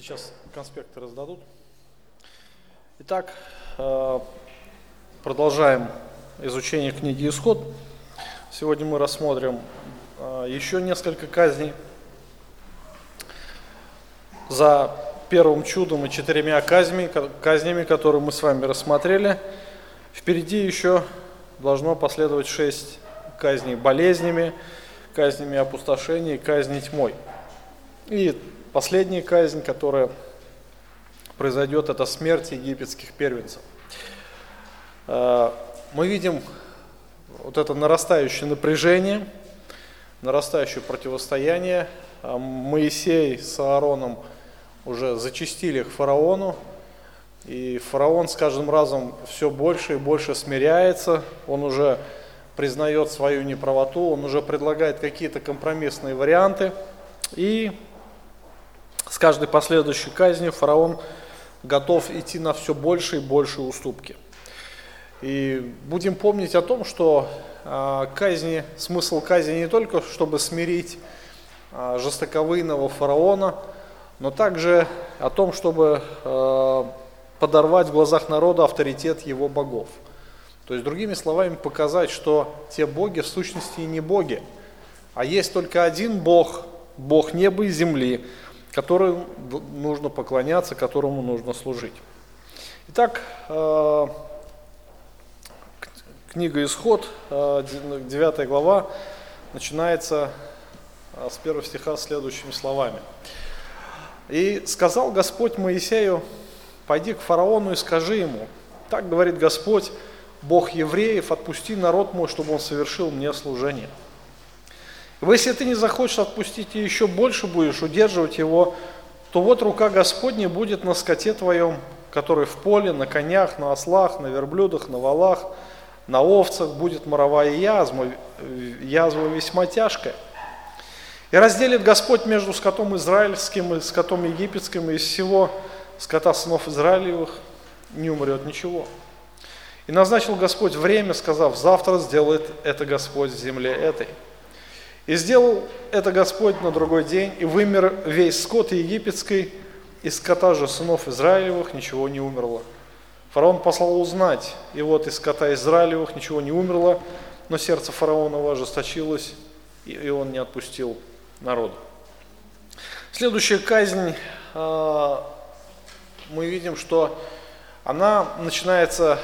Сейчас конспекты раздадут. Итак, э, продолжаем изучение книги «Исход». Сегодня мы рассмотрим э, еще несколько казней. За первым чудом и четырьмя казнями, казнями, которые мы с вами рассмотрели, впереди еще должно последовать шесть казней болезнями, казнями опустошения и казней тьмой. И последняя казнь, которая произойдет, это смерть египетских первенцев. Э, мы видим вот это нарастающее напряжение, нарастающее противостояние. Э, Моисей с Аароном уже зачистили к фараону, и фараон с каждым разом все больше и больше смиряется, он уже признает свою неправоту, он уже предлагает какие-то компромиссные варианты, и с каждой последующей казнью фараон готов идти на все больше и больше уступки. И будем помнить о том, что э, казни, смысл казни не только, чтобы смирить э, жестоковыйного фараона, но также о том, чтобы э, подорвать в глазах народа авторитет его богов. То есть, другими словами, показать, что те боги в сущности и не боги, а есть только один Бог, Бог неба и земли, которому нужно поклоняться, которому нужно служить. Итак, э, книга Исход, 9 э, глава, начинается э, с первого стиха следующими словами. «И сказал Господь Моисею, пойди к фараону и скажи ему, так говорит Господь, Бог евреев, отпусти народ мой, чтобы он совершил мне служение». Если ты не захочешь отпустить и еще больше будешь удерживать его, то вот рука Господня будет на скоте твоем, который в поле, на конях, на ослах, на верблюдах, на валах, на овцах будет моровая язва, язва весьма тяжкая. И разделит Господь между скотом израильским и скотом египетским, и из всего скота сынов Израилевых не умрет ничего. И назначил Господь время, сказав, завтра сделает это Господь земле этой. И сделал это Господь на другой день, и вымер весь скот египетский, из скота же сынов Израилевых ничего не умерло. Фараон послал узнать, и вот из скота Израилевых ничего не умерло, но сердце фараонова ожесточилось, и он не отпустил народу. Следующая казнь, а, мы видим, что она начинается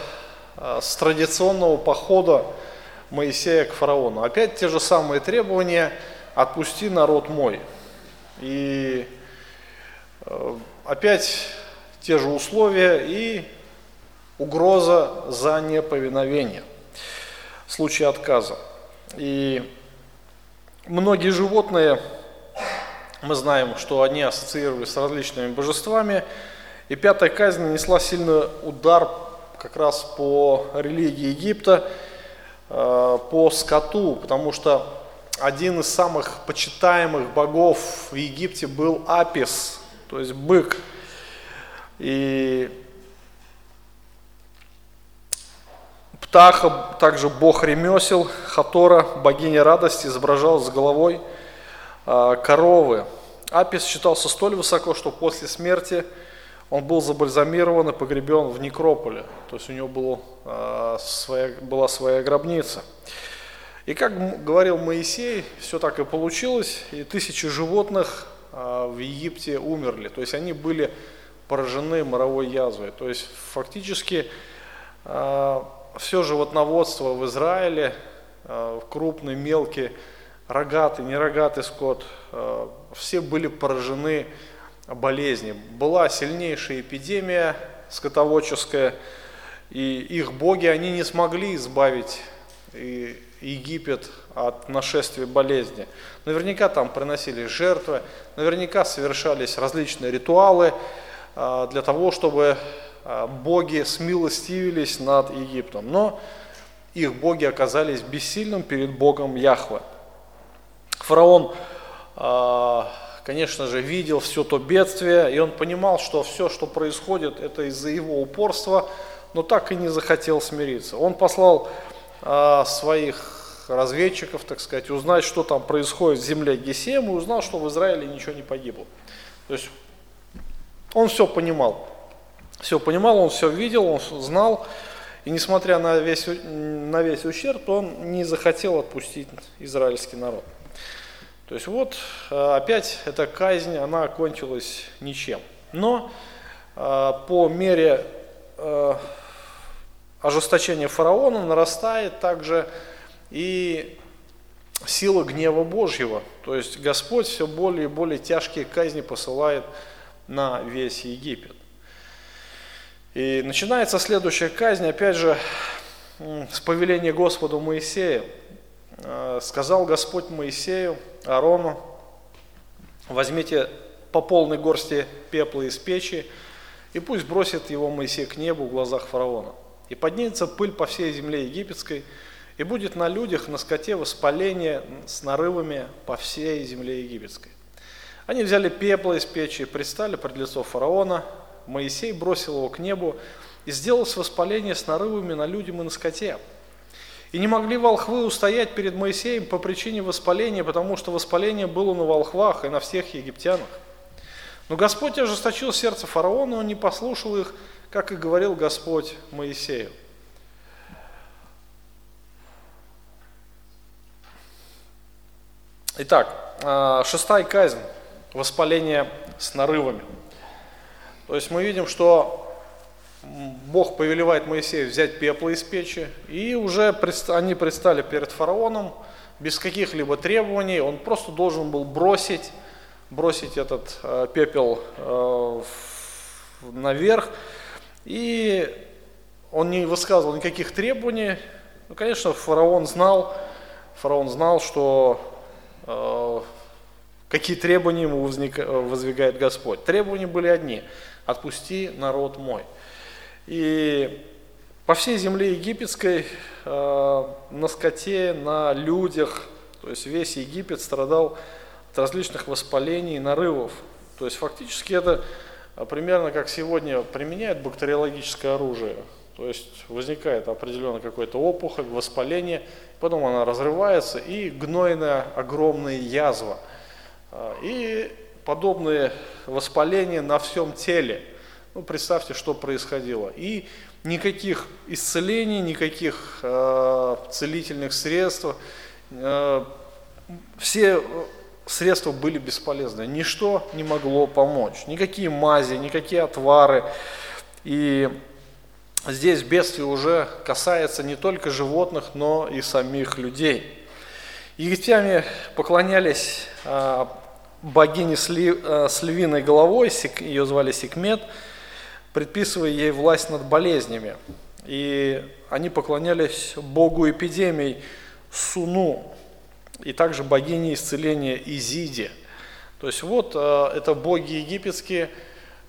а, с традиционного похода Моисея к фараону. Опять те же самые требования «отпусти народ мой». И э, опять те же условия и угроза за неповиновение в случае отказа. И многие животные, мы знаем, что они ассоциировались с различными божествами, и пятая казнь нанесла сильный удар как раз по религии Египта – по скоту, потому что один из самых почитаемых богов в Египте был Апис, то есть бык. И Птаха, также бог ремесел, Хатора, богиня радости, изображал с головой э, коровы. Апис считался столь высоко, что после смерти – он был забальзамирован и погребен в некрополе, то есть у него было, э, своя, была своя гробница. И как говорил Моисей, все так и получилось, и тысячи животных э, в Египте умерли, то есть они были поражены моровой язвой. То есть фактически э, все животноводство в Израиле, э, крупный, мелкий, рогатый, нерогатый скот, э, все были поражены болезни. Была сильнейшая эпидемия скотоводческая, и их боги, они не смогли избавить Египет от нашествия болезни. Наверняка там приносили жертвы, наверняка совершались различные ритуалы а, для того, чтобы а, боги смилостивились над Египтом. Но их боги оказались бессильным перед Богом Яхве. Фараон а, конечно же, видел все то бедствие, и он понимал, что все, что происходит, это из-за его упорства, но так и не захотел смириться. Он послал а, своих разведчиков, так сказать, узнать, что там происходит в земле Гесем, и узнал, что в Израиле ничего не погибло. То есть Он все понимал. Все понимал, он все видел, он знал. И несмотря на весь, на весь ущерб, он не захотел отпустить израильский народ. То есть вот э, опять эта казнь, она окончилась ничем. Но э, по мере э, ожесточения фараона нарастает также и сила гнева Божьего. То есть Господь все более и более тяжкие казни посылает на весь Египет. И начинается следующая казнь, опять же, с повеления Господу Моисея. Э, сказал Господь Моисею, Аарону, возьмите по полной горсти пепла из печи, и пусть бросит его Моисей к небу в глазах фараона. И поднимется пыль по всей земле египетской, и будет на людях, на скоте воспаление с нарывами по всей земле египетской. Они взяли пепла из печи и предстали пред лицо фараона. Моисей бросил его к небу и сделал воспаление с нарывами на людям и на скоте. И не могли волхвы устоять перед Моисеем по причине воспаления, потому что воспаление было на волхвах и на всех египтянах. Но Господь ожесточил сердце фараона, он не послушал их, как и говорил Господь Моисею. Итак, а, шестая казнь – воспаление с нарывами. То есть мы видим, что Бог повелевает Моисею взять пепла из печи, и уже они предстали перед фараоном без каких-либо требований, он просто должен был бросить, бросить этот э, пепел э, наверх, и он не высказывал никаких требований. Ну, конечно, фараон знал, фараон знал, что Э, какие требования ему воздвигает Господь. Требования были одни – отпусти народ мой. И по всей земле египетской, э, на скоте, на людях, то есть весь Египет страдал от различных воспалений и нарывов. То есть фактически это примерно как сегодня применяют бактериологическое оружие. То есть возникает определенно какой-то опухоль, воспаление, потом она разрывается и гнойная огромная язва. А, и подобные воспаления на всем теле. Ну, представьте, что происходило. И никаких исцелений, никаких э, целительных средств, э, все средства были бесполезны. Ничто не могло помочь. Никакие мази, никакие отвары. И здесь бедствие уже касается не только животных, но и самих людей. Египтяне поклонялись а, богине с львиной головой, ее звали Секмет, предписывая ей власть над болезнями. И они поклонялись богу эпидемий Суну, и также богине исцеления Изиде. То есть вот а, это боги египетские,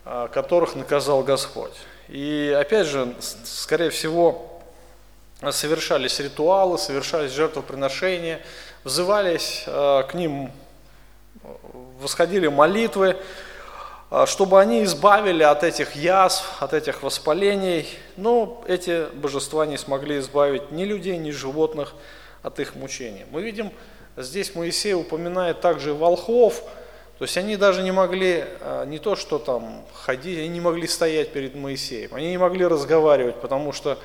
а, которых наказал Господь. И опять же, скорее всего, совершались ритуалы, совершались жертвоприношения, взывались э, к ним, восходили молитвы, э, чтобы они избавили от этих язв, от этих воспалений. Но эти божества не смогли избавить ни людей, ни животных от их мучений. Мы видим, здесь Моисей упоминает также волхов, то есть они даже не могли, а, не то что там ходить, они не могли стоять перед Моисеем, они не могли разговаривать, потому что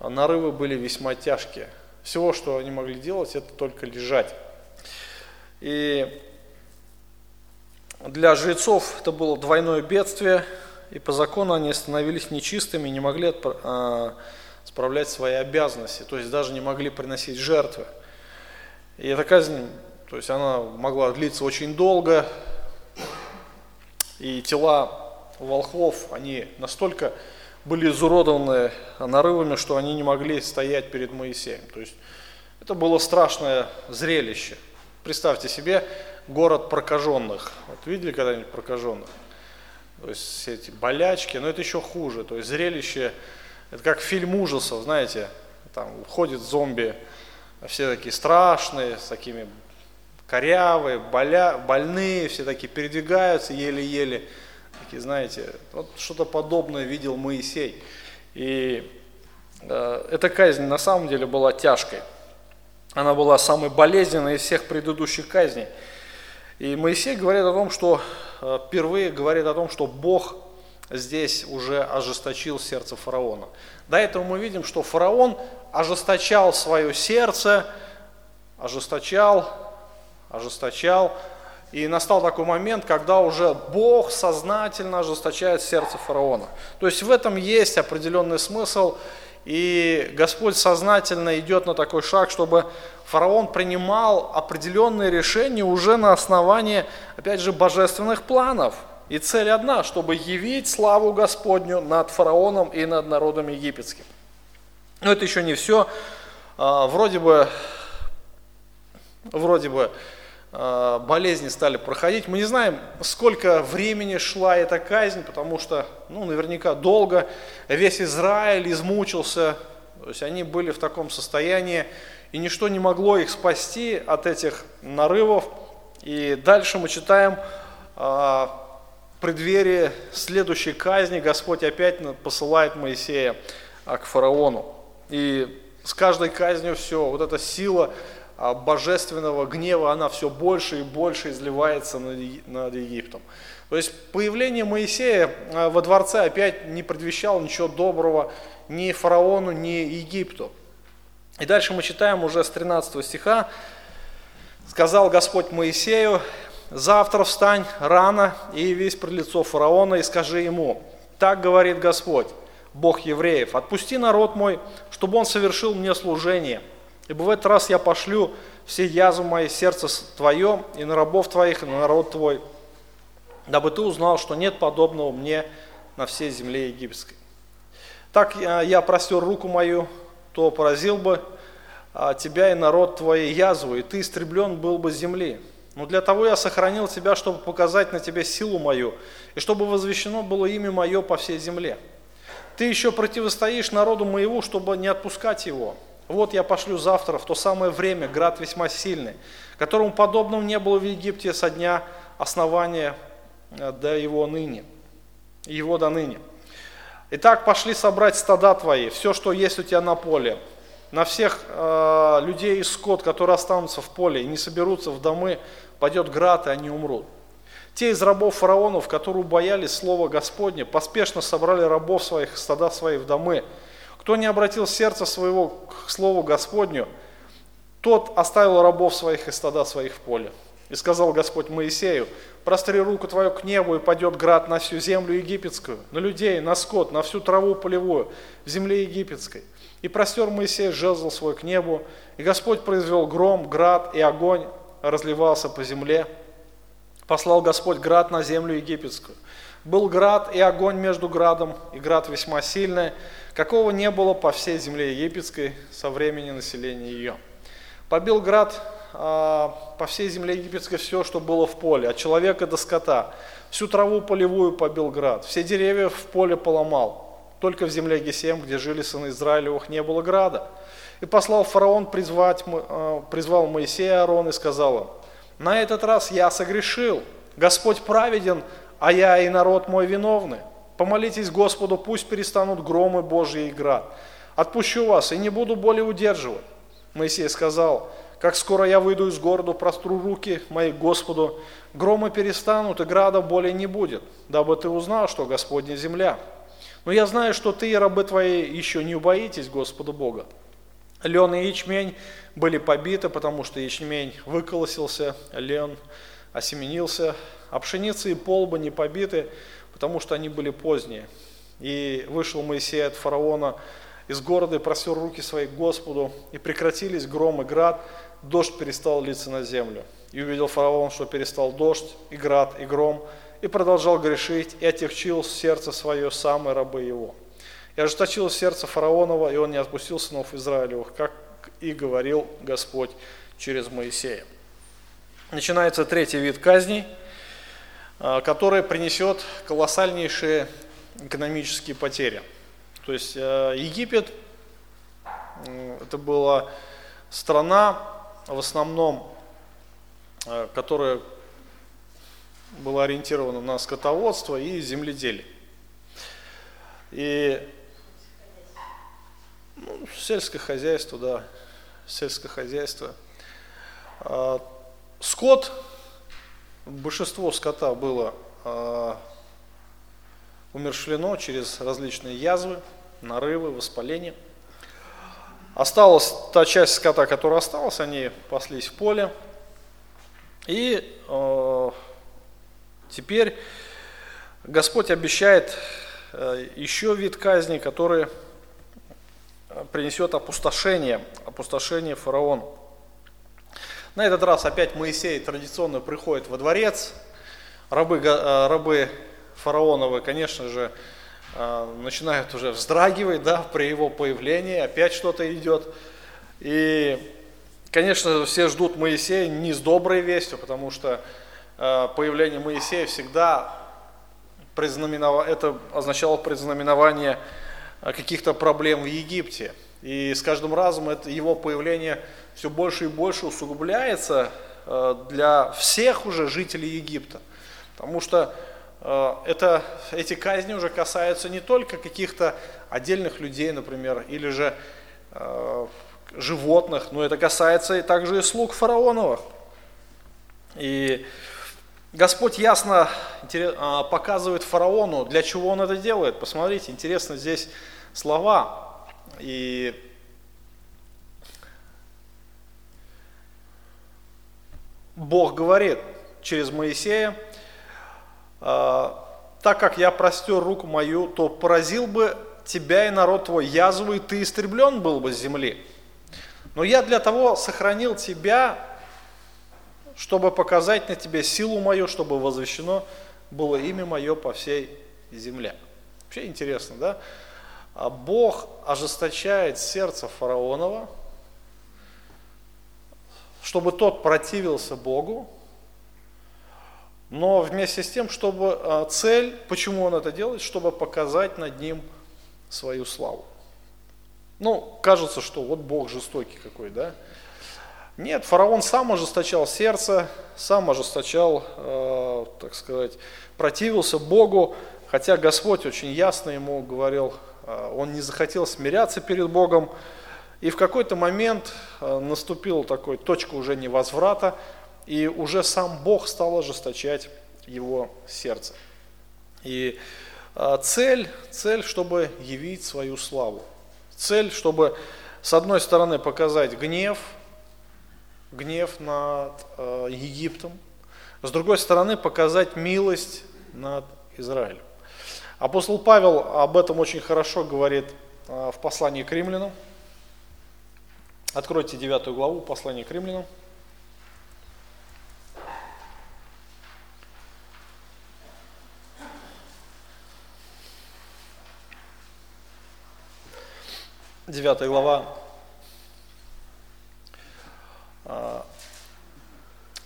нарывы были весьма тяжкие. Всего, что они могли делать, это только лежать. И для жрецов это было двойное бедствие, и по закону они становились нечистыми, не могли а, справлять свои обязанности, то есть даже не могли приносить жертвы. И эта казнь то есть она могла длиться очень долго, и тела волхвов, они настолько были изуродованы нарывами, что они не могли стоять перед Моисеем. То есть это было страшное зрелище. Представьте себе город прокаженных. Вот видели когда-нибудь прокаженных? То есть все эти болячки, но это еще хуже. То есть зрелище, это как фильм ужасов, знаете, там уходит зомби, все такие страшные, с такими корявые, боля, больные, все такие передвигаются еле-еле. Такие, знаете, вот что-то подобное видел Моисей. И э, эта казнь на самом деле была тяжкой. Она была самой болезненной из всех предыдущих казней. И Моисей говорит о том, что э, впервые говорит о том, что Бог здесь уже ожесточил сердце фараона. До этого мы видим, что фараон ожесточал свое сердце, ожесточал, ожесточал, и настал такой момент, когда уже Бог сознательно ожесточает сердце фараона. То есть в этом есть определенный смысл, и Господь сознательно идет на такой шаг, чтобы фараон принимал определенные решения уже на основании, опять же, божественных планов. И цель одна, чтобы явить славу Господню над фараоном и над народом египетским. Но это еще не все. А, вроде бы, вроде бы болезни стали проходить. Мы не знаем, сколько времени шла эта казнь, потому что, ну, наверняка долго. Весь Израиль измучился, то есть они были в таком состоянии, и ничто не могло их спасти от этих нарывов. И дальше мы читаем, в преддверии следующей казни Господь опять посылает Моисея а, к фараону. И с каждой казнью все, вот эта сила божественного гнева, она все больше и больше изливается над Египтом. То есть появление Моисея а, во дворце опять не предвещало ничего доброго ни фараону, ни Египту. И дальше мы читаем уже с 13 стиха. «Сказал Господь Моисею, завтра встань рано и явись пред лицо фараона и скажи ему, так говорит Господь, Бог евреев, отпусти народ мой, чтобы он совершил мне служение, Ибо в этот раз я пошлю все язвы мои сердце твое и на рабов твоих, и на народ твой, дабы ты узнал, что нет подобного мне на всей земле египетской. Так я простер руку мою, то поразил бы а, тебя и народ твой язву, и ты истреблен был бы земли. Но для того я сохранил тебя, чтобы показать на тебе силу мою, и чтобы возвещено было имя мое по всей земле. Ты еще противостоишь народу моему, чтобы не отпускать его. Вот я пошлю завтра, в то самое время, град весьма сильный, которому подобного не было в Египте со дня основания э, до его ныне, его до ныне. Итак, пошли собрать стада твои, все, что есть у тебя на поле, на всех э, людей и скот, которые останутся в поле и не соберутся в домы, пойдет град, и они умрут. Те из рабов фараонов, которые боялись слова Господня, поспешно собрали рабов своих, стада свои в домы, кто не обратил сердце своего к Слову Господню, тот оставил рабов своих и стада своих в поле. И сказал Господь Моисею, простри руку твою к небу, и падет град на всю землю египетскую, на людей, на скот, на всю траву полевую, в земле египетской. И простер Моисей жезл свой к небу, и Господь произвел гром, град и огонь разливался по земле. Послал Господь град на землю египетскую. Был град и огонь между градом, и град весьма сильный, какого не было по всей земле египетской со времени населения ее. Побил град а, по всей земле египетской все, что было в поле, от человека до скота. Всю траву полевую побил град, все деревья в поле поломал. Только в земле Гесем, где жили сыны Израилевых, не было града. И послал фараон призвать, а, призвал Моисея Аарон и сказал им, на этот раз я согрешил, Господь праведен, а я и народ мой виновны. Помолитесь Господу, пусть перестанут громы Божьи и град. Отпущу вас и не буду более удерживать. Моисей сказал, как скоро я выйду из города, простру руки мои Господу, громы перестанут и града более не будет, дабы ты узнал, что Господня земля. Но я знаю, что ты и рабы твои еще не убоитесь Господа Бога. Лен и ячмень были побиты, потому что ячмень выколосился, лен осеменился, а пшеница и полба не побиты, потому что они были поздние. И вышел Моисей от фараона из города и просил руки свои к Господу, и прекратились гром и град, дождь перестал литься на землю. И увидел фараон, что перестал дождь, и град, и гром, и продолжал грешить, и отягчил сердце свое самые рабы его. И ожесточил сердце фараонова, и он не отпустил сынов Израилевых, как и говорил Господь через Моисея. Начинается третий вид казней – а, которая принесет колоссальнейшие экономические потери. То есть э, Египет, это была страна, в основном, э, которая была ориентирована на скотоводство и земледелие. И ну, сельское хозяйство, да, сельское хозяйство. А, скот большинство скота было э, умершлено через различные язвы, нарывы, воспаления. Осталась та часть скота, которая осталась, они паслись в поле. И э, теперь Господь обещает э, еще вид казни, который принесет опустошение, опустошение фараона. На этот раз опять Моисей традиционно приходит во дворец. Рабы, э, рабы фараоновы, конечно же, э, начинают уже вздрагивать да, при его появлении, опять что-то идет. И, конечно, все ждут Моисея не с доброй вестью, потому что э, появление Моисея всегда это означало предзнаменование каких-то проблем в Египте. И с каждым разом это, его появление все больше и больше усугубляется э, для всех уже жителей Египта. Потому что э, это, эти казни уже касаются не только каких-то отдельных людей, например, или же э, животных, но это касается и также и слуг фараоновых. И Господь ясно показывает фараону, для чего он это делает. Посмотрите, интересно здесь слова. И Бог говорит через Моисея, «А, так как я простер руку мою, то поразил бы тебя и народ твой язву, и ты истреблен был бы с земли. Но я для того сохранил тебя, чтобы показать на тебе силу мою, чтобы возвещено было имя мое по всей земле. Вообще интересно, да? А Бог ожесточает сердце фараонова, чтобы тот противился Богу, но вместе с тем, чтобы а, цель, почему он это делает, чтобы показать над ним свою славу. Ну, кажется, что вот Бог жестокий какой, да? Нет, фараон сам ожесточал сердце, сам ожесточал, э, так сказать, противился Богу, хотя Господь очень ясно ему говорил, э, он не захотел смиряться перед Богом, и в какой-то момент э, наступила такой точка уже невозврата, и уже сам Бог стал ожесточать его сердце. И э, цель, цель, чтобы явить свою славу. Цель, чтобы с одной стороны показать гнев, гнев над э, Египтом, с другой стороны показать милость над Израилем. Апостол Павел об этом очень хорошо говорит в послании к римлянам, Откройте девятую главу послания к римлянам. Девятая глава,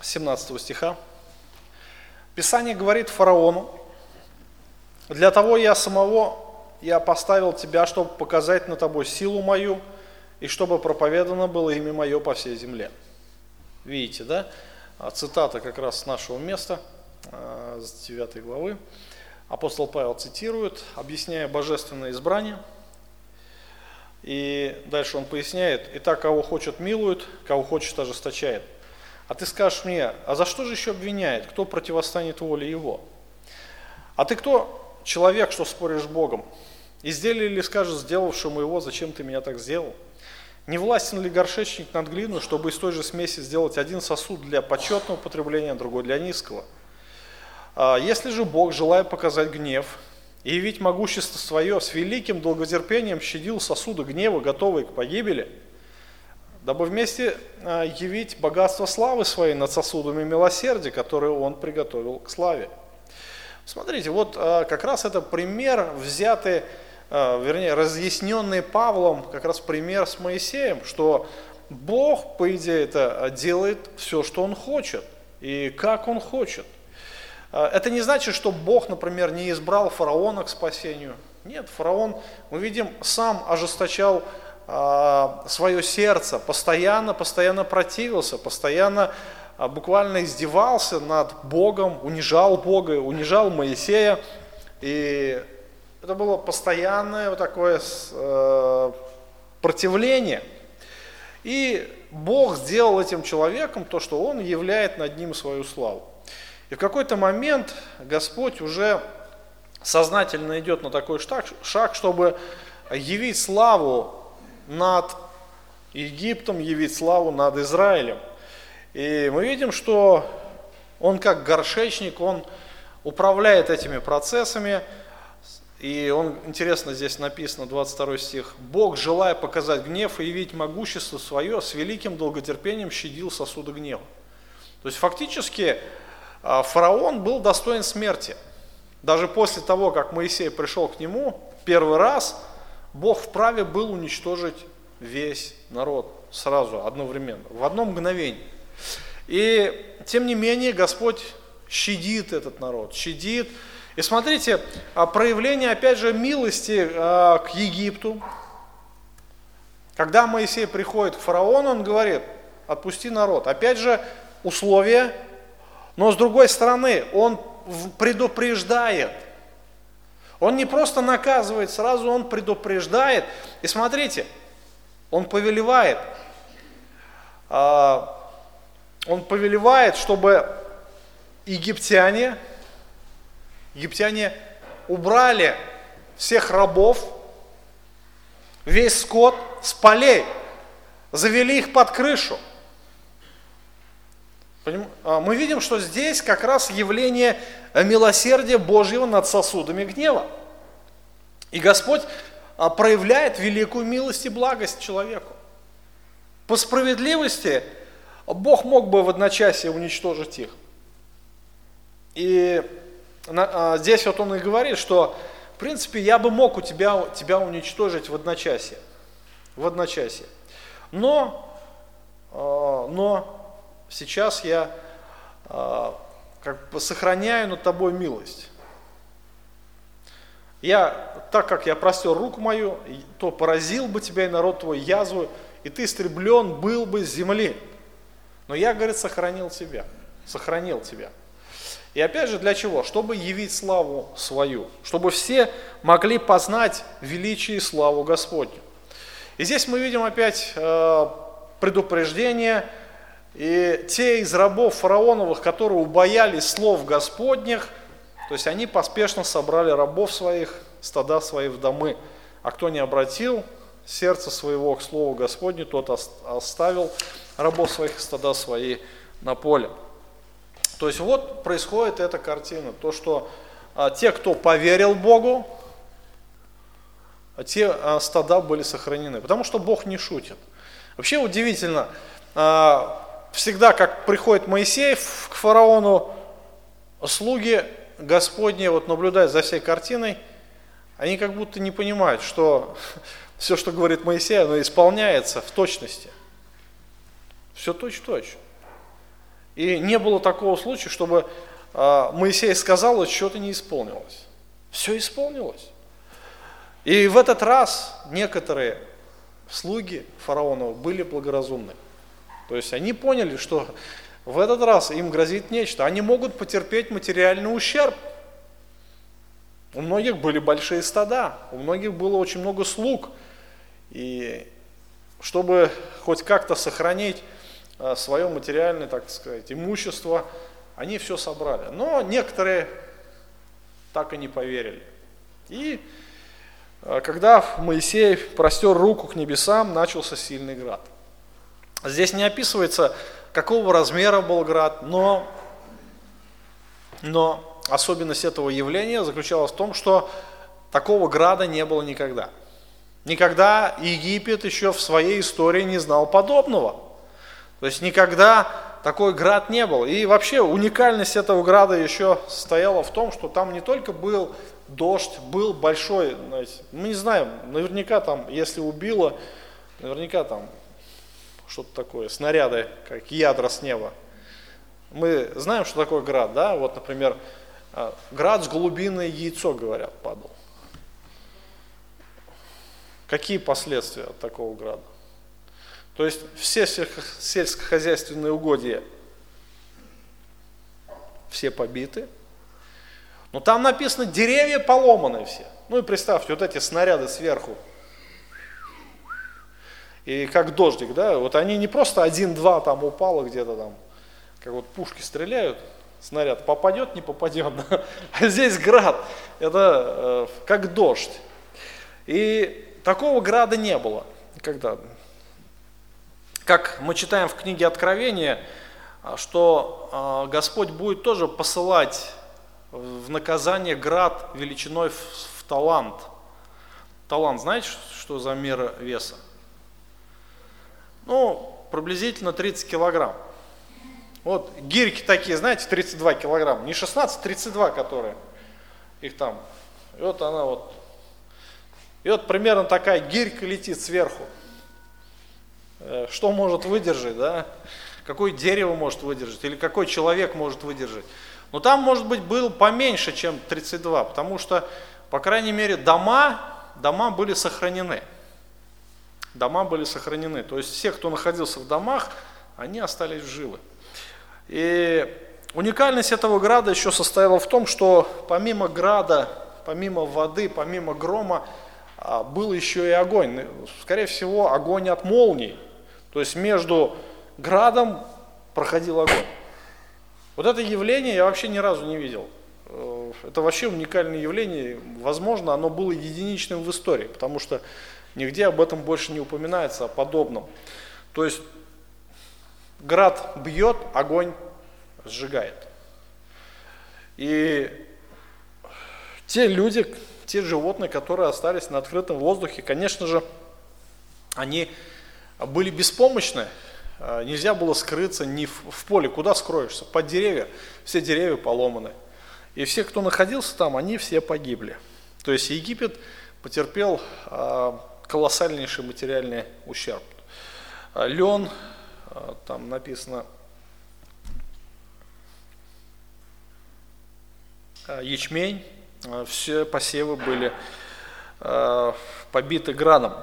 17 а, стиха. Писание говорит фараону, «Для того я самого я поставил тебя, чтобы показать на тобой силу мою, и чтобы проповедано было имя мое по всей земле. Видите, да? А цитата как раз с нашего места, а, с 9 главы. Апостол Павел цитирует, объясняя божественное избрание. И дальше он поясняет, «И так, кого хочет, милует, кого хочет, ожесточает». А ты скажешь мне, а за что же еще обвиняет? Кто противостанет воле его? А ты кто человек, что споришь с Богом? Изделие ли скажешь сделавшему его, зачем ты меня так сделал? Не властен ли горшечник над глину, чтобы из той же смеси сделать один сосуд для почетного потребления, другой для низкого? А если же Бог, желая показать гнев и явить могущество свое, с великим долготерпением щадил сосуды гнева, готовые к погибели, дабы вместе а, явить богатство славы своей над сосудами милосердия, которые Он приготовил к славе. Смотрите, вот а, как раз это пример, взятый вернее, разъясненный Павлом как раз пример с Моисеем, что Бог, по идее, это делает все, что Он хочет, и как Он хочет. А, это не значит, что Бог, например, не избрал фараона к спасению. Нет, фараон, мы видим, сам ожесточал свое сердце, постоянно, постоянно противился, постоянно буквально издевался над Богом, унижал Бога, унижал Моисея. И это было постоянное вот такое э, противление. И Бог сделал этим человеком то, что он являет над ним свою славу. И в какой-то момент Господь уже сознательно идет на такой шаг, шаг, чтобы явить славу над Египтом, явить славу над Израилем. И мы видим, что он как горшечник, он управляет этими процессами. И он, интересно, здесь написано, 22 стих. «Бог, желая показать гнев и явить могущество свое, с великим долготерпением щадил сосуды гнева». То есть фактически а, фараон был достоин смерти. Даже после того, как Моисей пришел к нему первый раз, Бог вправе был уничтожить весь народ сразу, одновременно, в одно мгновение. И тем не менее Господь щадит этот народ, щадит. И смотрите, а, проявление, опять же, милости а, к Египту. Когда Моисей приходит к фараону, он говорит, отпусти народ. Опять же, условия, но с другой стороны, он предупреждает. Он не просто наказывает, сразу он предупреждает. И смотрите, он повелевает. А, он повелевает, чтобы египтяне, египтяне убрали всех рабов, весь скот с полей, завели их под крышу. А, мы видим, что здесь как раз явление милосердия Божьего над сосудами гнева. И Господь а, проявляет великую милость и благость человеку. По справедливости Бог мог бы в одночасье уничтожить их. И здесь вот он и говорит, что в принципе я бы мог у тебя, тебя уничтожить в одночасье. В одночасье. Но, но сейчас я э, как бы сохраняю над тобой милость. Я, так как я простер руку мою, то поразил бы тебя и народ твой язву, и ты истреблен был бы с земли. Но я, говорит, сохранил тебя, сохранил тебя. И опять же, для чего? Чтобы явить славу свою, чтобы все могли познать величие и славу Господню. И здесь мы видим опять э, предупреждение и те из рабов фараоновых, которые убоялись слов Господних, то есть они поспешно собрали рабов своих, стада свои в домы. А кто не обратил сердце своего к слову Господню, тот оставил рабов своих стада свои на поле. То есть вот происходит эта картина, то что а, те, кто поверил Богу, а те а, стада были сохранены, потому что Бог не шутит. Вообще удивительно, а, всегда, как приходит Моисей к фараону, слуги Господни вот наблюдают за всей картиной, они как будто не понимают, что все, что говорит Моисей, оно исполняется в точности. Все точь-в-точь. И не было такого случая, чтобы а, Моисей сказал, и что-то не исполнилось. Все исполнилось. И в этот раз некоторые слуги фараонова были благоразумны. То есть они поняли, что в этот раз им грозит нечто. Они могут потерпеть материальный ущерб. У многих были большие стада, у многих было очень много слуг. И чтобы хоть как-то сохранить свое материальное, так сказать, имущество, они все собрали. Но некоторые так и не поверили. И а, когда Моисей простер руку к небесам, начался сильный град. Здесь не описывается, какого размера был град, но, но особенность этого явления заключалась в том, что такого града не было никогда. Никогда Египет еще в своей истории не знал подобного. То есть никогда такой град не был. И вообще уникальность этого града еще состояла в том, что там не только был дождь, был большой, знаете, мы не знаем, наверняка там, если убило, наверняка там что-то такое, снаряды, как ядра с неба. Мы знаем, что такое град, да? Вот, например, а, град с голубиное яйцо, говорят, падал. Какие последствия от такого града? То есть все сельскохозяйственные угодья, все побиты. Но там написано, деревья поломаны все. Ну и представьте, вот эти снаряды сверху и как дождик, да, вот они не просто один-два там упало где-то там, как вот пушки стреляют, снаряд попадет, не попадет. А здесь град, это э, как дождь. И такого града не было. Когда, как мы читаем в книге Откровения, что э, Господь будет тоже посылать в наказание град величиной в, талант. Талант, знаете, что за мера веса? Ну, приблизительно 30 килограмм. Вот гирьки такие, знаете, 32 килограмма, не 16, 32 которые, их там. И вот она вот, и вот примерно такая гирька летит сверху. Э, что может выдержать, да? Какое дерево может выдержать, или какой человек может выдержать. Но там, может быть, был поменьше, чем 32, потому что, по крайней мере, дома, дома были сохранены. Дома были сохранены. То есть все, кто находился в домах, они остались живы. И уникальность этого града еще состояла в том, что помимо града, помимо воды, помимо грома, а, был еще и огонь. Скорее всего, огонь от молний. То есть между градом проходил огонь. Вот это явление я вообще ни разу не видел. Э, это вообще уникальное явление. Возможно, оно было единичным в истории, потому что нигде об этом больше не упоминается, о подобном. То есть Град бьет, огонь сжигает. И те люди, те животные, которые остались на открытом воздухе, конечно же, они были беспомощны. А, нельзя было скрыться ни в, поле, куда скроешься, под деревья, все деревья поломаны. И все, кто находился там, они все погибли. То есть Египет потерпел а, колоссальнейший материальный ущерб. А, Лен а, там написано а, ячмень, а, все посевы были побиты градом.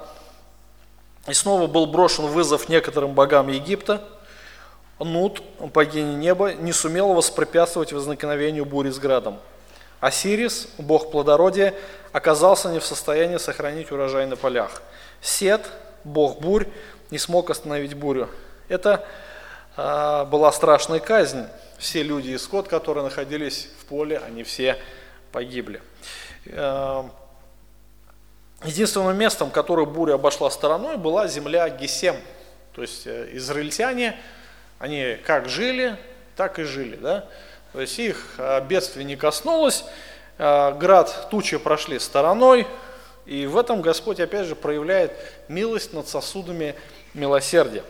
И снова был брошен вызов некоторым богам Египта. Нут, богиня неба, не сумела воспрепятствовать возникновению бури с градом. Осирис, бог плодородия, оказался не в состоянии сохранить урожай на полях. Сет, бог бурь, не смог остановить бурю. Это а, была страшная казнь. Все люди и скот, которые находились в поле, они все погибли. А, единственным местом, которое буря обошла стороной, была земля Гесем. То есть э, израильтяне, они как жили, так и жили. Да? То есть их а, бедствие не коснулось, град, тучи прошли стороной, и в этом Господь опять же проявляет милость над сосудами милосердия.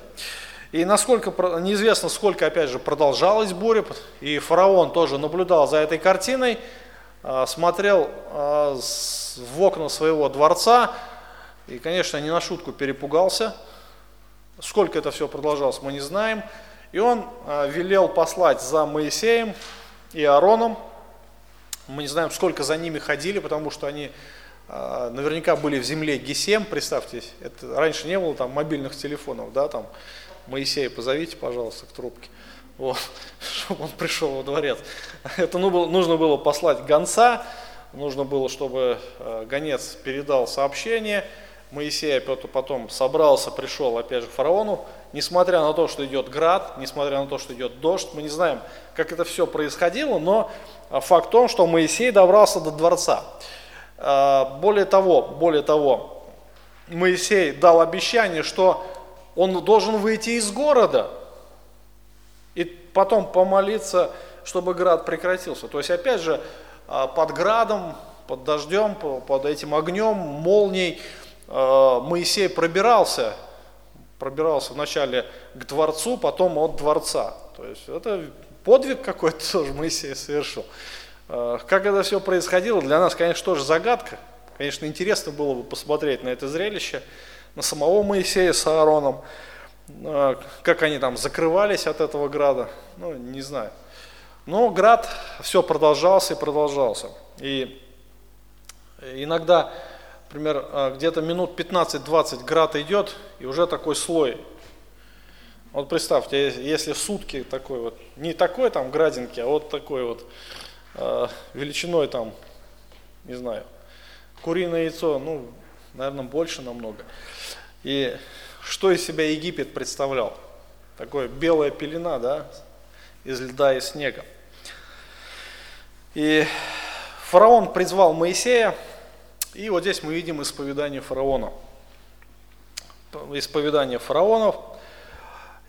И насколько, неизвестно, сколько, опять же, продолжалась буря, и фараон тоже наблюдал за этой картиной, смотрел а, в окна своего дворца, и, конечно, не на шутку перепугался. Сколько это все продолжалось, мы не знаем. И он а, велел послать за Моисеем и Аароном. Мы не знаем, сколько за ними ходили, потому что они наверняка были в земле Гесем, представьте, это раньше не было там мобильных телефонов, да, там Моисея позовите, пожалуйста, к трубке, вот, чтобы он пришел во дворец. Это ну, нужно было послать гонца, нужно было, чтобы э, гонец передал сообщение, Моисей потом собрался, пришел опять же к фараону, несмотря на то, что идет град, несмотря на то, что идет дождь, мы не знаем, как это все происходило, но э, факт в том, что Моисей добрался до дворца. Э, более того, более того, Моисей дал обещание, что он должен выйти из города потом помолиться, чтобы град прекратился. То есть, опять же, а, под градом, под дождем, под этим огнем, молнией а, Моисей пробирался, пробирался вначале к дворцу, потом от дворца. То есть это подвиг какой-то тоже Моисей совершил. А, как это все происходило, для нас, конечно, тоже загадка. Конечно, интересно было бы посмотреть на это зрелище на самого Моисея с Аароном, как они там закрывались от этого града, ну, не знаю. Но град все продолжался и продолжался. И иногда, например, а, где-то минут 15-20 град идет, и уже такой слой. Вот представьте, если сутки такой вот, не такой там градинки, а вот такой вот э, величиной там, не знаю, куриное яйцо, ну, наверное, больше намного. И что из себя Египет представлял? Такое белая пелена, да, из льда и снега. И фараон призвал Моисея, и вот здесь мы видим исповедание фараона. Исповедание фараонов.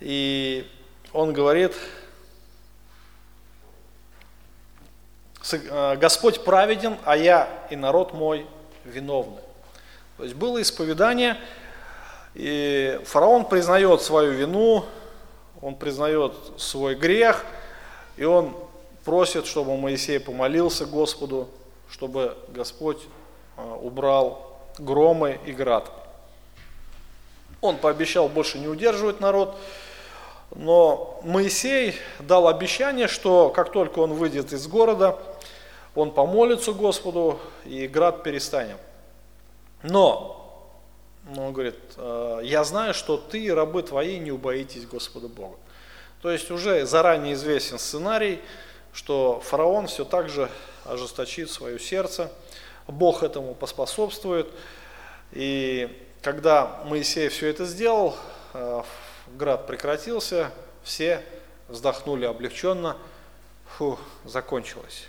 И он говорит, э, Господь праведен, а я и народ мой виновны. То есть было исповедание, и фараон признает свою вину, он признает свой грех, и он просит, чтобы Моисей помолился Господу, чтобы Господь а, убрал громы и град. Он пообещал больше не удерживать народ, но Моисей дал обещание, что как только он выйдет из города, он помолится Господу, и град перестанет. Но но он говорит, «Э, я знаю, что ты рабы твои не убоитесь Господа Бога. То есть уже заранее известен сценарий, что фараон все так же ожесточит свое сердце, Бог этому поспособствует. И когда Моисей все это сделал, э, град прекратился, все вздохнули облегченно, фу, закончилось.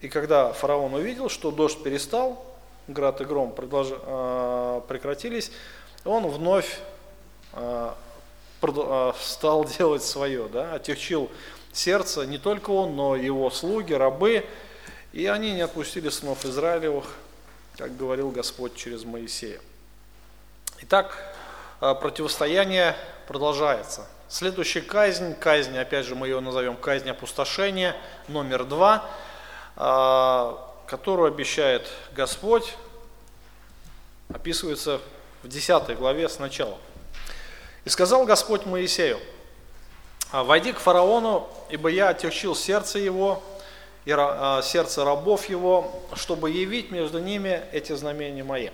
И когда фараон увидел, что дождь перестал, град и гром продолж... А, прекратились, он вновь а, а, стал делать свое, да, отягчил сердце не только он, но и его слуги, рабы, и они не отпустили сынов Израилевых, как говорил Господь через Моисея. Итак, противостояние продолжается. Следующая казнь, казнь, опять же мы ее назовем казнь опустошения, номер два – которую обещает Господь, описывается в 10 главе сначала. «И сказал Господь Моисею, «Войди к фараону, ибо я отягчил сердце его и а, сердце рабов его, чтобы явить между ними эти знамения мои.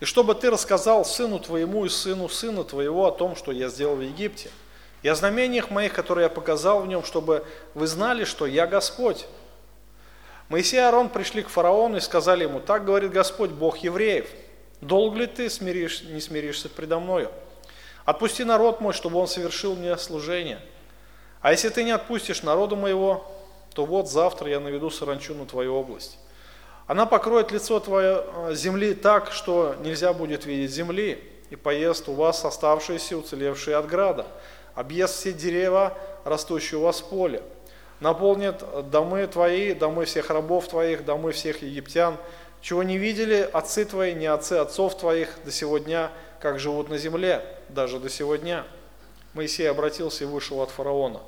И чтобы ты рассказал сыну твоему и сыну сына твоего о том, что я сделал в Египте, и о знамениях моих, которые я показал в нем, чтобы вы знали, что я Господь, Моисей и Аарон пришли к фараону и сказали ему, так говорит Господь, Бог евреев, долго ли ты смиришь, не смиришься предо мною? Отпусти народ мой, чтобы он совершил мне служение. А если ты не отпустишь народу моего, то вот завтра я наведу саранчу на твою область. Она покроет лицо твое э, земли так, что нельзя будет видеть земли, и поест у вас оставшиеся, уцелевшие от града, объест все деревья, растущие у вас в поле, наполнит домы твои, домы всех рабов твоих, домы всех египтян, чего не видели отцы твои, не отцы отцов твоих до сего дня, как живут на земле, даже до сего дня. Моисей обратился и вышел от фараона.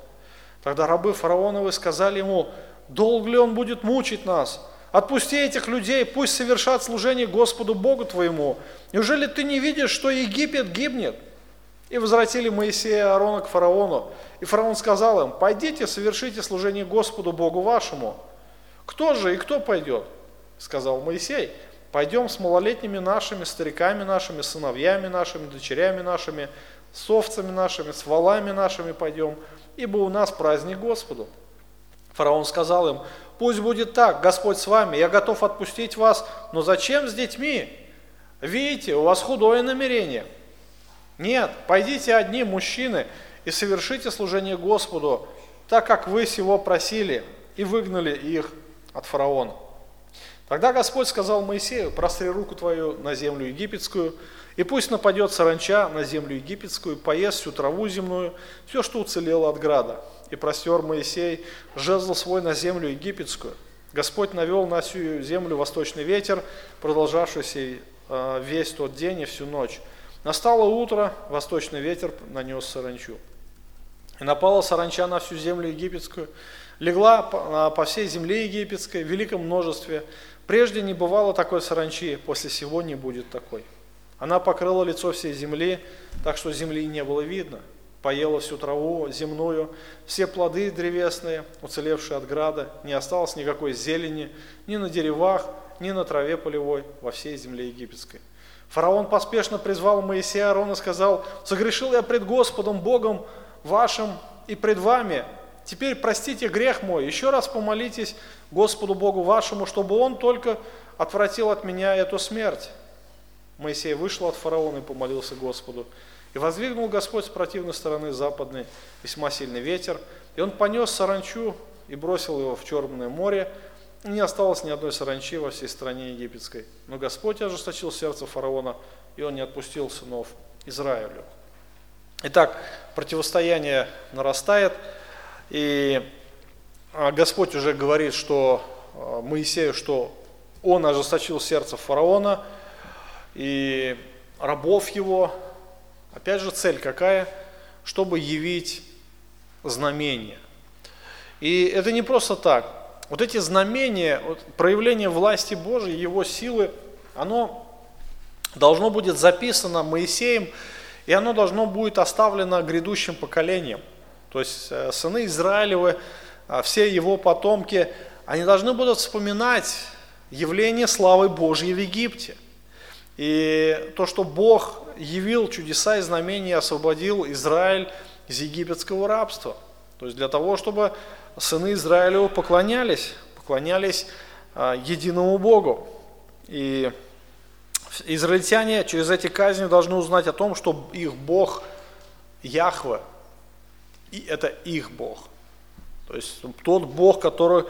Тогда рабы фараоновы сказали ему, долго ли он будет мучить нас? Отпусти этих людей, пусть совершат служение Господу Богу твоему. Неужели ты не видишь, что Египет гибнет? И возвратили Моисея и Аарона к фараону. И фараон сказал им, пойдите, совершите служение Господу Богу вашему. Кто же и кто пойдет? Сказал Моисей, пойдем с малолетними нашими, стариками нашими, сыновьями нашими, дочерями нашими, с овцами нашими, с валами нашими пойдем, ибо у нас праздник Господу. Фараон сказал им, пусть будет так, Господь с вами, я готов отпустить вас, но зачем с детьми? Видите, у вас худое намерение – нет, пойдите одни, мужчины, и совершите служение Господу, так как вы сего просили, и выгнали их от фараона. Тогда Господь сказал Моисею, простри руку твою на землю египетскую, и пусть нападет саранча на землю египетскую, поест всю траву земную, все, что уцелело от града. И простер Моисей жезл свой на землю египетскую. Господь навел на всю землю восточный ветер, продолжавшийся э, весь тот день и всю ночь. Настало утро, восточный ветер нанес саранчу. И напала саранча на всю землю египетскую, легла а, по всей земле египетской в великом множестве. Прежде не бывало такой саранчи, после сего не будет такой. Она покрыла лицо всей земли, так что земли не было видно. Поела всю траву земную, все плоды древесные, уцелевшие от града, не осталось никакой зелени ни на деревах, ни на траве полевой во всей земле египетской. Фараон поспешно призвал Моисея Аарона и сказал, «Согрешил я пред Господом Богом вашим и пред вами. Теперь простите грех мой, еще раз помолитесь Господу Богу вашему, чтобы Он только отвратил от меня эту смерть». Моисей вышел от фараона и помолился Господу. И воздвигнул Господь с противной стороны западной весьма сильный ветер, и он понес саранчу и бросил его в Черное море, не осталось ни одной саранчи во всей стране египетской. Но Господь ожесточил сердце фараона, и он не отпустил сынов Израилю. Итак, противостояние нарастает, и а, Господь уже говорит, что а, Моисею, что он ожесточил сердце фараона и рабов его. Опять же, цель какая? Чтобы явить знамения. И это не просто так. Вот эти знамения, вот проявление власти Божьей, Его силы, оно должно будет записано Моисеем, и оно должно будет оставлено грядущим поколениям. То есть э, сыны Израилевы, а все его потомки, они должны будут вспоминать явление славы Божьей в Египте. И то, что Бог явил чудеса и знамения, освободил Израиль из египетского рабства. То есть для того, чтобы сыны Израилева поклонялись, поклонялись а, единому Богу. И израильтяне через эти казни должны узнать о том, что их Бог Яхве, и это их Бог. То есть тот Бог, который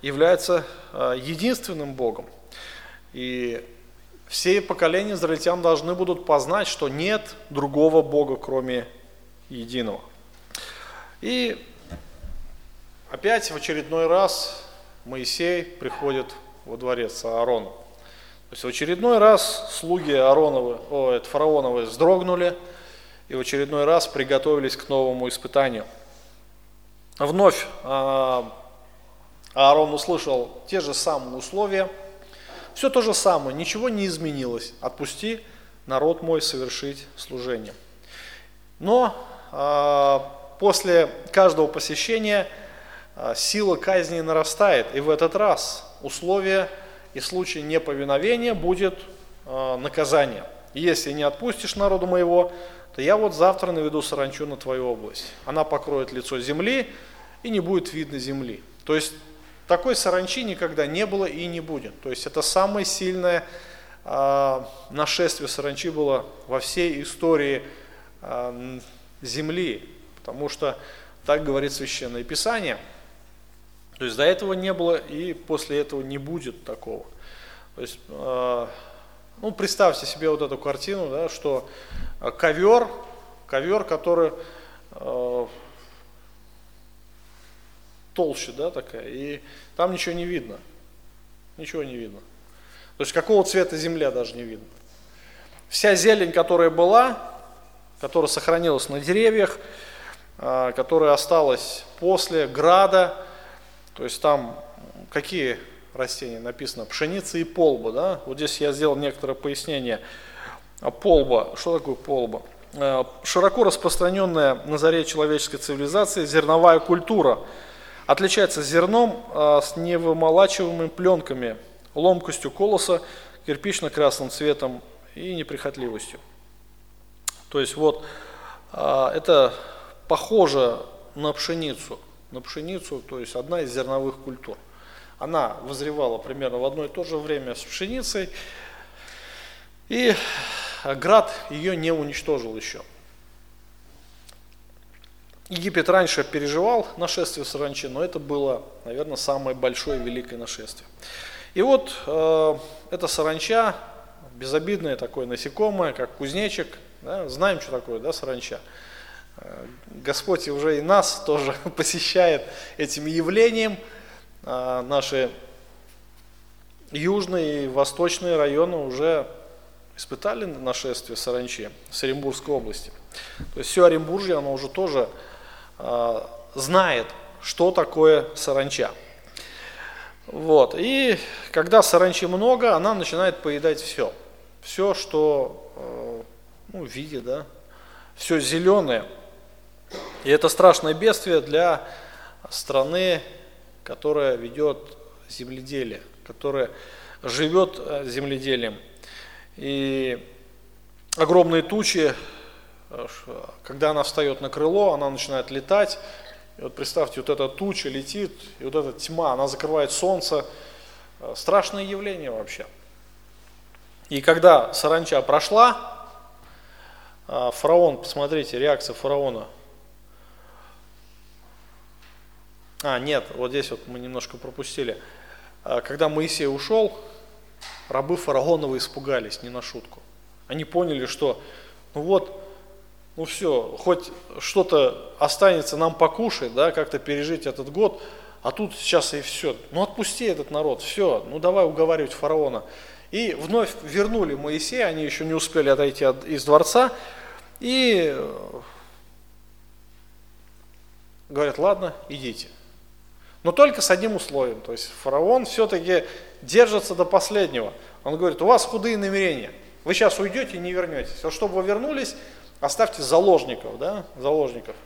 является а, единственным Богом. И все поколения израильтян должны будут познать, что нет другого Бога, кроме единого. И опять в очередной раз Моисей приходит во дворец Аарона. То есть в очередной раз слуги Аароновы, о, это фараоновы вздрогнули и в очередной раз приготовились к новому испытанию. Вновь а, Аарон услышал те же самые условия, все то же самое, ничего не изменилось. Отпусти народ мой совершить служение. Но э, после каждого посещения сила казни нарастает, и в этот раз условие и случай неповиновения будет э, наказание. Если не отпустишь народу моего, то я вот завтра наведу саранчу на твою область. Она покроет лицо земли, и не будет видно земли. То есть такой саранчи никогда не было и не будет. То есть это самое сильное э, нашествие саранчи было во всей истории Земли, потому что так говорит Священное Писание. То есть до этого не было и после этого не будет такого. То есть, э, ну, представьте себе вот эту картину, да, что ковер, ковер, который э, толще, да, такая, и там ничего не видно. Ничего не видно. То есть какого цвета земля даже не видно. Вся зелень, которая была, которая сохранилась на деревьях, а, которая осталась после града, то есть там какие растения написано? Пшеница и полба, да? Вот здесь я сделал некоторое пояснение. А полба, что такое полба? А, широко распространенная на заре человеческой цивилизации зерновая культура – Отличается зерном а, с невымолачиваемыми пленками, ломкостью колоса, кирпично-красным цветом и неприхотливостью. То есть вот а, это похоже на пшеницу, на пшеницу, то есть одна из зерновых культур. Она возревала примерно в одно и то же время с пшеницей, и град ее не уничтожил еще. Египет раньше переживал нашествие саранчи, но это было, наверное, самое большое великое нашествие. И вот э, эта саранча, безобидное такое насекомое, как кузнечик, да, знаем, что такое, да, саранча. Э, Господь уже и нас тоже посещает этим явлением. Э, наши южные и восточные районы уже испытали нашествие саранчи с Оренбургской области. То есть все Оренбуржье, оно уже тоже Э, знает, что такое саранча. Вот. И когда саранчи много, она начинает поедать все. Все, что э, ну, видит, да, все зеленое. И это страшное бедствие для страны, которая ведет земледелие, которая живет э, земледелием. И огромные тучи когда она встает на крыло, она начинает летать. И вот представьте, вот эта туча летит, и вот эта тьма, она закрывает солнце. Э, страшное явление вообще. И когда саранча прошла, э, фараон, посмотрите, реакция фараона. А, нет, вот здесь вот мы немножко пропустили. А, когда Моисей ушел, рабы фараоновы испугались, не на шутку. Они поняли, что ну вот, ну все, хоть что-то останется нам покушать, да, как-то пережить этот год, а тут сейчас и все. Ну отпусти этот народ, все, ну давай уговаривать фараона. И вновь вернули Моисея, они еще не успели отойти от, из дворца, и э, говорят, ладно, идите. Но только с одним условием, то есть фараон все-таки держится до последнего. Он говорит, у вас худые намерения, вы сейчас уйдете и не вернетесь. Вот чтобы вы вернулись, оставьте заложников, да, заложников,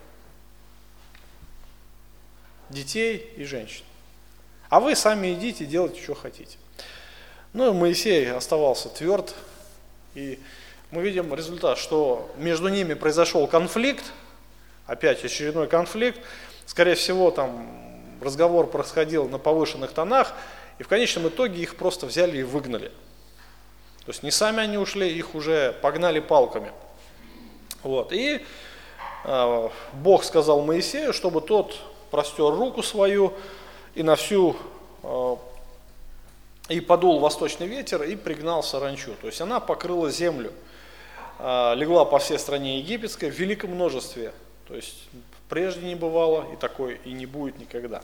детей и женщин. А вы сами идите, делайте, что хотите. Ну Моисей оставался тверд, и мы видим результат, что между ними произошел конфликт, опять очередной конфликт, скорее всего там разговор происходил на повышенных тонах, и в конечном итоге их просто взяли и выгнали. То есть не сами они ушли, их уже погнали палками. Вот. И э, Бог сказал Моисею, чтобы тот простер руку свою и на всю э, и подул восточный ветер и пригнал саранчу. То есть она покрыла землю, э, легла по всей стране египетской в великом множестве. То есть прежде не бывало и такое и не будет никогда.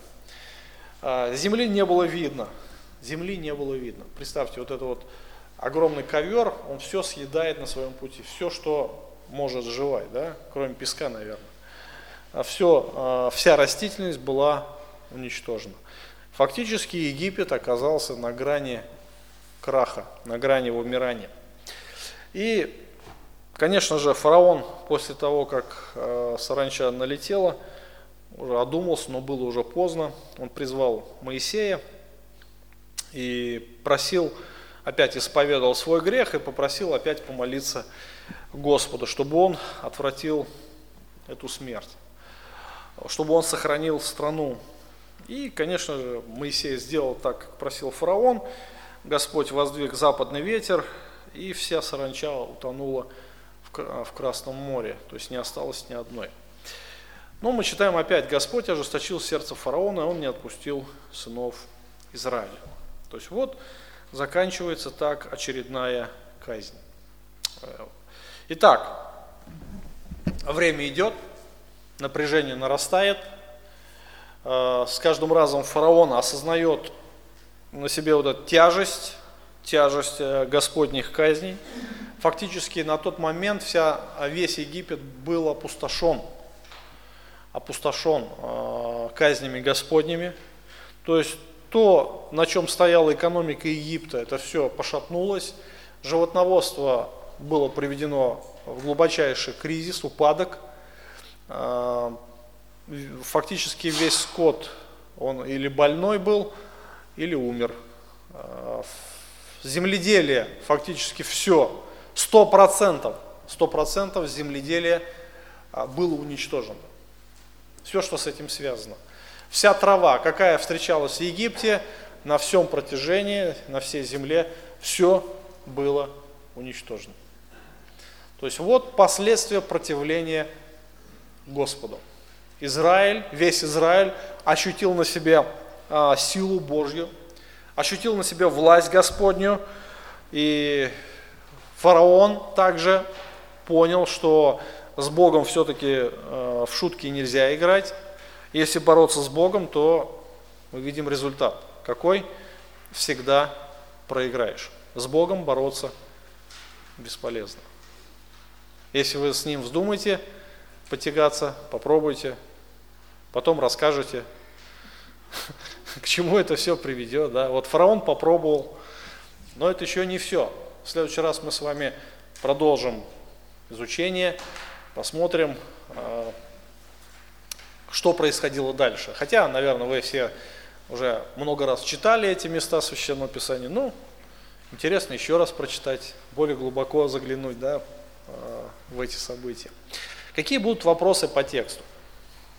Э, земли не было видно. Земли не было видно. Представьте, вот это вот огромный ковер, он все съедает на своем пути. Все, что может жевать, да, кроме песка, наверное. А все, а, вся растительность была уничтожена. Фактически Египет оказался на грани краха, на грани вымирания. И, конечно же, фараон после того, как а, саранча налетела, уже одумался, но было уже поздно. Он призвал Моисея и просил, опять исповедовал свой грех и попросил опять помолиться Господу, чтобы Он отвратил эту смерть, чтобы Он сохранил страну. И, конечно же, Моисей сделал так, как просил фараон. Господь воздвиг западный ветер, и вся саранча утонула в Красном море, то есть не осталось ни одной. Но мы читаем опять, Господь ожесточил сердце фараона, и он не отпустил сынов Израиля. То есть вот заканчивается так очередная казнь. Итак, время идет, напряжение нарастает. Э, с каждым разом фараон осознает на себе вот эту тяжесть, тяжесть э, Господних казней. Фактически на тот момент вся, весь Египет был опустошен, опустошен э, казнями Господними. То есть то, на чем стояла экономика Египта, это все пошатнулось. Животноводство было приведено в глубочайший кризис, упадок. А, фактически весь скот, он или больной был, или умер. А, земледелие, фактически все, 100%, 100% земледелия а, было уничтожено. Все, что с этим связано. Вся трава, какая встречалась в Египте, на всем протяжении, на всей земле, все было уничтожено. То есть вот последствия противления Господу. Израиль, весь Израиль ощутил на себе а, силу Божью, ощутил на себе власть Господню, и фараон также понял, что с Богом все-таки а, в шутки нельзя играть. Если бороться с Богом, то мы видим результат. Какой? Всегда проиграешь. С Богом бороться бесполезно. Если вы с ним вздумаете потягаться, попробуйте, потом расскажете, к чему это все приведет. Да? Вот фараон попробовал, но это еще не все. В следующий раз мы с вами продолжим изучение, посмотрим, а, что происходило дальше. Хотя, наверное, вы все уже много раз читали эти места Священного Писания. Ну, интересно еще раз прочитать, более глубоко заглянуть, да, в эти события. Какие будут вопросы по тексту?